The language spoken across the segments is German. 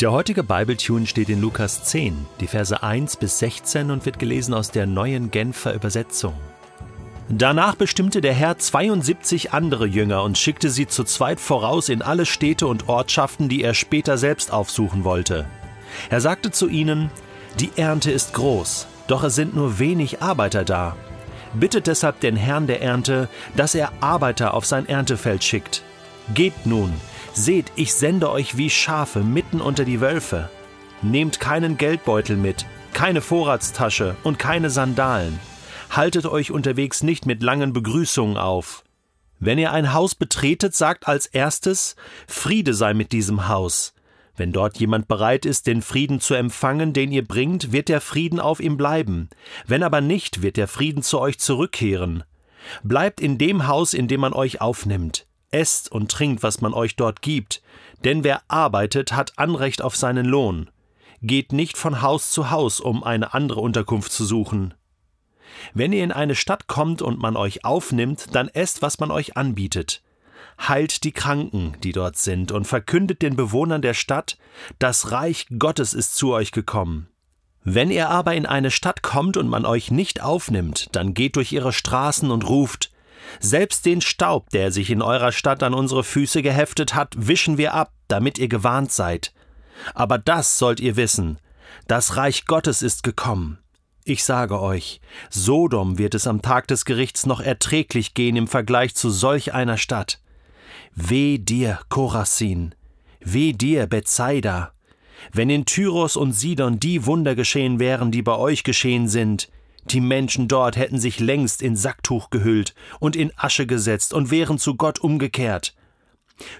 Der heutige Bibletune steht in Lukas 10, die Verse 1 bis 16 und wird gelesen aus der neuen Genfer Übersetzung. Danach bestimmte der Herr 72 andere Jünger und schickte sie zu zweit voraus in alle Städte und Ortschaften, die er später selbst aufsuchen wollte. Er sagte zu ihnen, Die Ernte ist groß, doch es sind nur wenig Arbeiter da. Bittet deshalb den Herrn der Ernte, dass er Arbeiter auf sein Erntefeld schickt. Geht nun, Seht, ich sende euch wie Schafe mitten unter die Wölfe. Nehmt keinen Geldbeutel mit, keine Vorratstasche und keine Sandalen. Haltet euch unterwegs nicht mit langen Begrüßungen auf. Wenn ihr ein Haus betretet, sagt als erstes Friede sei mit diesem Haus. Wenn dort jemand bereit ist, den Frieden zu empfangen, den ihr bringt, wird der Frieden auf ihm bleiben. Wenn aber nicht, wird der Frieden zu euch zurückkehren. Bleibt in dem Haus, in dem man euch aufnimmt. Esst und trinkt, was man euch dort gibt, denn wer arbeitet, hat Anrecht auf seinen Lohn. Geht nicht von Haus zu Haus, um eine andere Unterkunft zu suchen. Wenn ihr in eine Stadt kommt und man euch aufnimmt, dann esst, was man euch anbietet. Heilt die Kranken, die dort sind, und verkündet den Bewohnern der Stadt, das Reich Gottes ist zu euch gekommen. Wenn ihr aber in eine Stadt kommt und man euch nicht aufnimmt, dann geht durch ihre Straßen und ruft, selbst den Staub, der sich in eurer Stadt an unsere Füße geheftet hat, wischen wir ab, damit ihr gewarnt seid. Aber das sollt ihr wissen, das Reich Gottes ist gekommen. Ich sage euch, Sodom wird es am Tag des Gerichts noch erträglich gehen im Vergleich zu solch einer Stadt. Weh dir, Korasin, weh dir, Bethsaida, wenn in Tyros und Sidon die Wunder geschehen wären, die bei euch geschehen sind, die Menschen dort hätten sich längst in Sacktuch gehüllt und in Asche gesetzt und wären zu Gott umgekehrt.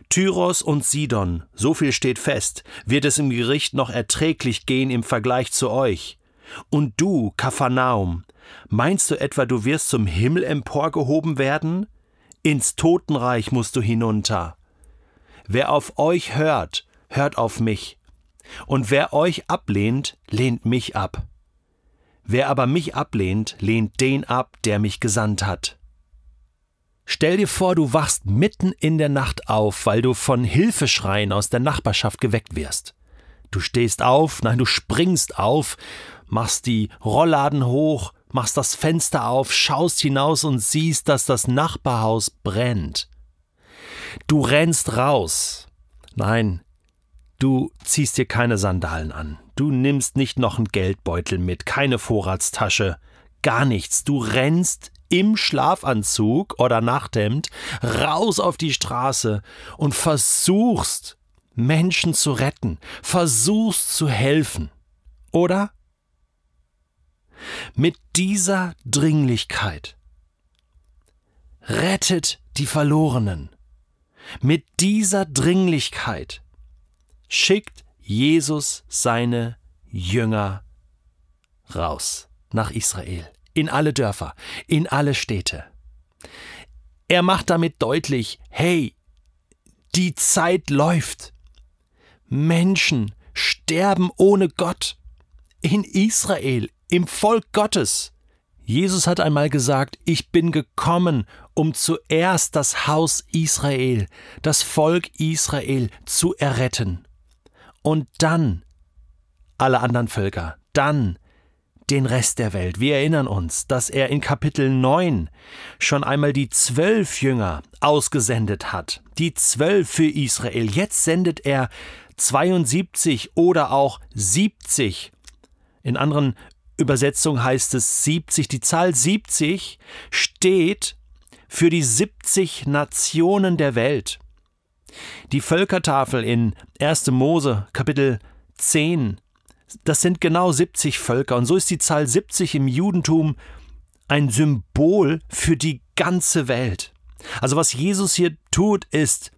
Tyros und Sidon, so viel steht fest, wird es im Gericht noch erträglich gehen im Vergleich zu euch. Und du, Kapharnaum, meinst du etwa, du wirst zum Himmel emporgehoben werden? Ins Totenreich musst du hinunter. Wer auf euch hört, hört auf mich. Und wer euch ablehnt, lehnt mich ab. Wer aber mich ablehnt, lehnt den ab, der mich gesandt hat. Stell dir vor, du wachst mitten in der Nacht auf, weil du von Hilfeschreien aus der Nachbarschaft geweckt wirst. Du stehst auf, nein, du springst auf, machst die Rollladen hoch, machst das Fenster auf, schaust hinaus und siehst, dass das Nachbarhaus brennt. Du rennst raus. Nein, du ziehst dir keine Sandalen an. Du nimmst nicht noch einen Geldbeutel mit, keine Vorratstasche, gar nichts. Du rennst im Schlafanzug oder Nachthemd raus auf die Straße und versuchst, Menschen zu retten, versuchst zu helfen. Oder? Mit dieser Dringlichkeit rettet die Verlorenen. Mit dieser Dringlichkeit schickt Jesus seine Jünger raus nach Israel, in alle Dörfer, in alle Städte. Er macht damit deutlich, hey, die Zeit läuft. Menschen sterben ohne Gott. In Israel, im Volk Gottes. Jesus hat einmal gesagt, ich bin gekommen, um zuerst das Haus Israel, das Volk Israel zu erretten und dann alle anderen Völker, dann den Rest der Welt. Wir erinnern uns, dass er in Kapitel 9 schon einmal die zwölf Jünger ausgesendet hat, die zwölf für Israel. Jetzt sendet er 72 oder auch 70. In anderen Übersetzungen heißt es 70. Die Zahl 70 steht für die 70 Nationen der Welt. Die Völkertafel in 1. Mose Kapitel 10, das sind genau 70 Völker und so ist die Zahl 70 im Judentum ein Symbol für die ganze Welt. Also was Jesus hier tut, ist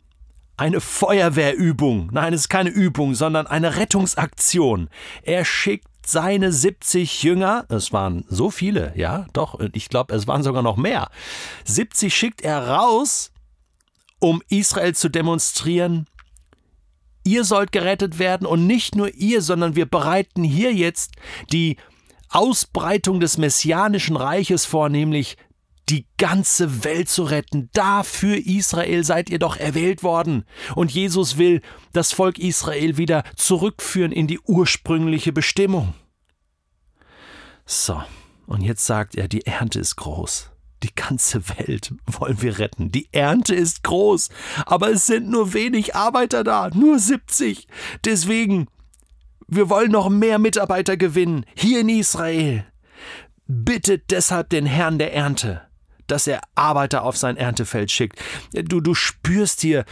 eine Feuerwehrübung. Nein, es ist keine Übung, sondern eine Rettungsaktion. Er schickt seine 70 Jünger, es waren so viele, ja, doch, ich glaube, es waren sogar noch mehr. 70 schickt er raus um Israel zu demonstrieren, ihr sollt gerettet werden und nicht nur ihr, sondern wir bereiten hier jetzt die Ausbreitung des messianischen Reiches vor, nämlich die ganze Welt zu retten. Dafür Israel seid ihr doch erwählt worden. Und Jesus will das Volk Israel wieder zurückführen in die ursprüngliche Bestimmung. So, und jetzt sagt er, die Ernte ist groß. Die ganze Welt wollen wir retten. Die Ernte ist groß, aber es sind nur wenig Arbeiter da, nur 70. Deswegen, wir wollen noch mehr Mitarbeiter gewinnen, hier in Israel. Bittet deshalb den Herrn der Ernte, dass er Arbeiter auf sein Erntefeld schickt. Du, du spürst hier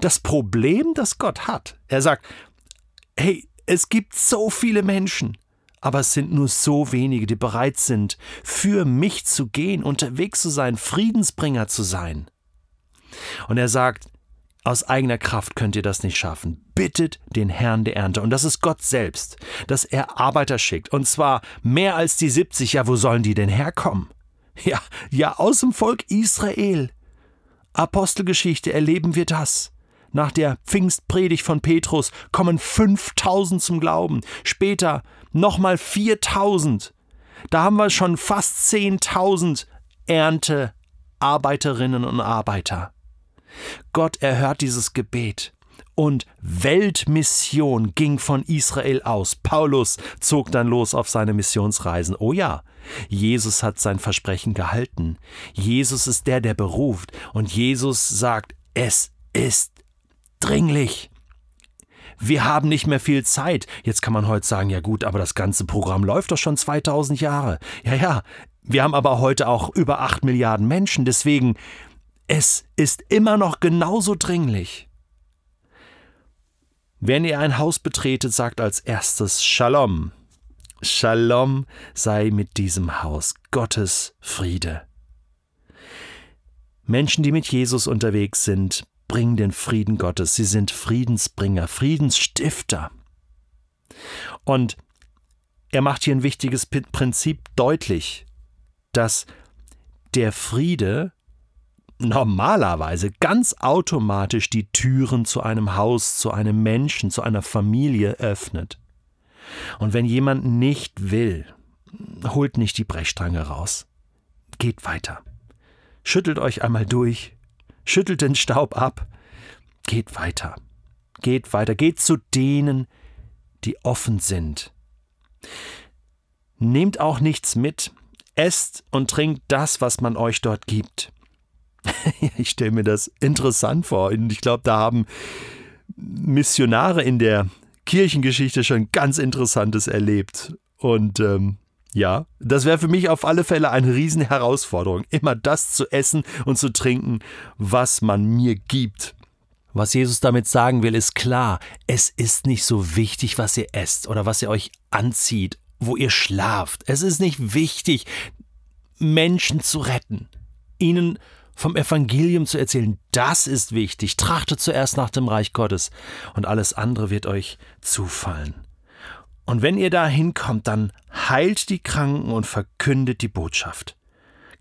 das Problem, das Gott hat. Er sagt, hey, es gibt so viele Menschen, aber es sind nur so wenige, die bereit sind, für mich zu gehen, unterwegs zu sein, Friedensbringer zu sein. Und er sagt, aus eigener Kraft könnt ihr das nicht schaffen. Bittet den Herrn der Ernte. Und das ist Gott selbst, dass er Arbeiter schickt. Und zwar mehr als die 70. Ja, wo sollen die denn herkommen? Ja, ja, aus dem Volk Israel. Apostelgeschichte erleben wir das. Nach der Pfingstpredigt von Petrus kommen 5000 zum Glauben. Später nochmal 4000. Da haben wir schon fast 10.000 Erntearbeiterinnen und Arbeiter. Gott erhört dieses Gebet. Und Weltmission ging von Israel aus. Paulus zog dann los auf seine Missionsreisen. Oh ja, Jesus hat sein Versprechen gehalten. Jesus ist der, der beruft. Und Jesus sagt, es ist dringlich. Wir haben nicht mehr viel Zeit. Jetzt kann man heute sagen, ja gut, aber das ganze Programm läuft doch schon 2000 Jahre. Ja, ja. Wir haben aber heute auch über 8 Milliarden Menschen. Deswegen, es ist immer noch genauso dringlich. Wenn ihr ein Haus betretet, sagt als erstes Shalom. Shalom sei mit diesem Haus, Gottes Friede. Menschen, die mit Jesus unterwegs sind, bringen den Frieden Gottes. Sie sind Friedensbringer, Friedensstifter. Und er macht hier ein wichtiges Prinzip deutlich, dass der Friede normalerweise ganz automatisch die Türen zu einem Haus, zu einem Menschen, zu einer Familie öffnet. Und wenn jemand nicht will, holt nicht die Brechstange raus. Geht weiter. Schüttelt euch einmal durch, schüttelt den Staub ab, geht weiter. Geht weiter, geht zu denen, die offen sind. Nehmt auch nichts mit, esst und trinkt das, was man euch dort gibt. ich stelle mir das interessant vor und ich glaube, da haben Missionare in der Kirchengeschichte schon ganz Interessantes erlebt. Und ähm, ja, das wäre für mich auf alle Fälle eine Riesenherausforderung, immer das zu essen und zu trinken, was man mir gibt. Was Jesus damit sagen will, ist klar, es ist nicht so wichtig, was ihr esst oder was ihr euch anzieht, wo ihr schlaft. Es ist nicht wichtig, Menschen zu retten, ihnen vom Evangelium zu erzählen, das ist wichtig. Trachtet zuerst nach dem Reich Gottes und alles andere wird euch zufallen. Und wenn ihr da hinkommt, dann heilt die Kranken und verkündet die Botschaft.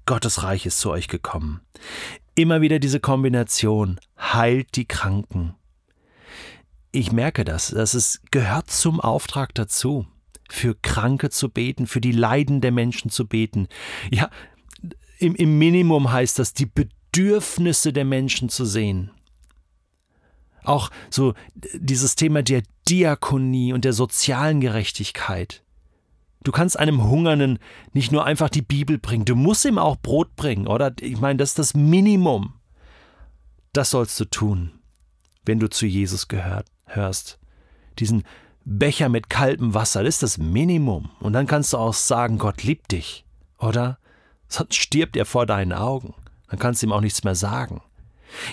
Gottes Reich ist zu euch gekommen. Immer wieder diese Kombination, heilt die Kranken. Ich merke das, das ist, gehört zum Auftrag dazu, für Kranke zu beten, für die Leiden der Menschen zu beten. Ja, im, im Minimum heißt das, die Bedürfnisse der Menschen zu sehen. Auch so dieses Thema der Diakonie und der sozialen Gerechtigkeit. Du kannst einem Hungernden nicht nur einfach die Bibel bringen, du musst ihm auch Brot bringen, oder? Ich meine, das ist das Minimum. Das sollst du tun, wenn du zu Jesus gehört, hörst. Diesen Becher mit kaltem Wasser, das ist das Minimum. Und dann kannst du auch sagen, Gott liebt dich, oder? Sonst stirbt er vor deinen Augen. Dann kannst du ihm auch nichts mehr sagen.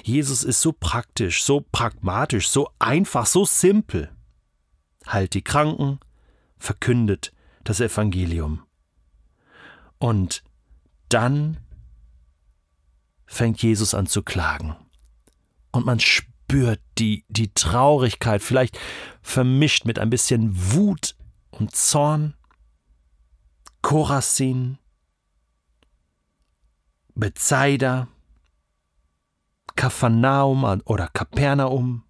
Jesus ist so praktisch, so pragmatisch, so einfach, so simpel. Heilt die Kranken, verkündet das Evangelium. Und dann fängt Jesus an zu klagen. Und man spürt die, die Traurigkeit, vielleicht vermischt mit ein bisschen Wut und Zorn. Korasin, Bethsaida, Kapernaum oder Kapernaum.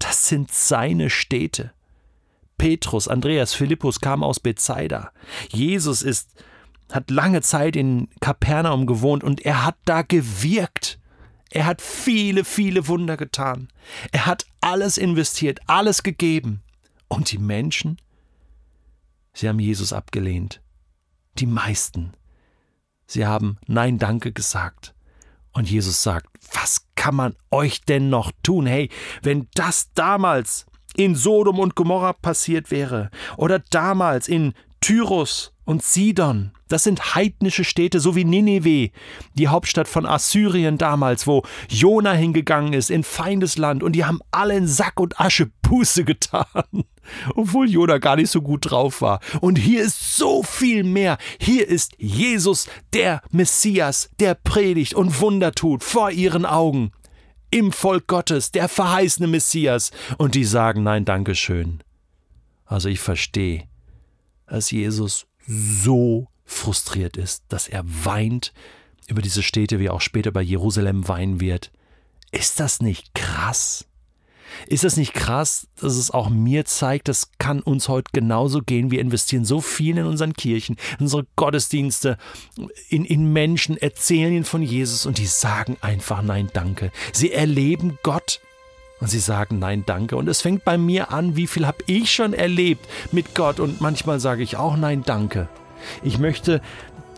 Das sind seine Städte. Petrus, Andreas, Philippus kamen aus Bethsaida. Jesus ist hat lange Zeit in Kapernaum gewohnt und er hat da gewirkt. Er hat viele, viele Wunder getan. Er hat alles investiert, alles gegeben. Und die Menschen, sie haben Jesus abgelehnt. Die meisten. Sie haben Nein, danke gesagt. Und Jesus sagt, was kann man euch denn noch tun? Hey, wenn das damals in Sodom und Gomorra passiert wäre oder damals in Tyrus und Sidon, das sind heidnische Städte, so wie Nineveh, die Hauptstadt von Assyrien damals, wo Jona hingegangen ist, in Feindesland, und die haben alle in Sack und Asche Buße getan, obwohl Jona gar nicht so gut drauf war. Und hier ist so viel mehr. Hier ist Jesus, der Messias, der predigt und Wunder tut vor ihren Augen. Im Volk Gottes, der verheißene Messias. Und die sagen, nein, Dankeschön. Also ich verstehe, dass Jesus so frustriert ist, dass er weint über diese Städte, wie auch später bei Jerusalem weinen wird. Ist das nicht krass? Ist das nicht krass, dass es auch mir zeigt, das kann uns heute genauso gehen. Wir investieren so viel in unseren Kirchen, in unsere Gottesdienste, in, in Menschen, erzählen ihnen von Jesus und die sagen einfach Nein, danke. Sie erleben Gott und sie sagen Nein, danke. Und es fängt bei mir an, wie viel habe ich schon erlebt mit Gott und manchmal sage ich auch Nein, danke. Ich möchte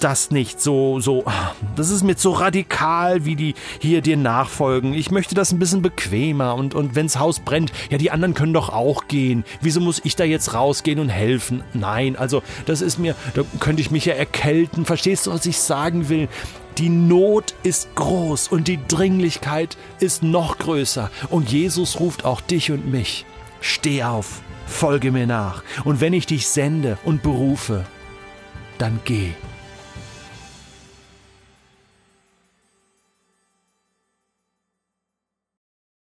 das nicht so, so, das ist mir so radikal, wie die hier dir nachfolgen. Ich möchte das ein bisschen bequemer und, und wenn's Haus brennt, ja, die anderen können doch auch gehen. Wieso muss ich da jetzt rausgehen und helfen? Nein, also, das ist mir, da könnte ich mich ja erkälten. Verstehst du, was ich sagen will? Die Not ist groß und die Dringlichkeit ist noch größer. Und Jesus ruft auch dich und mich. Steh auf, folge mir nach. Und wenn ich dich sende und berufe, dann geh.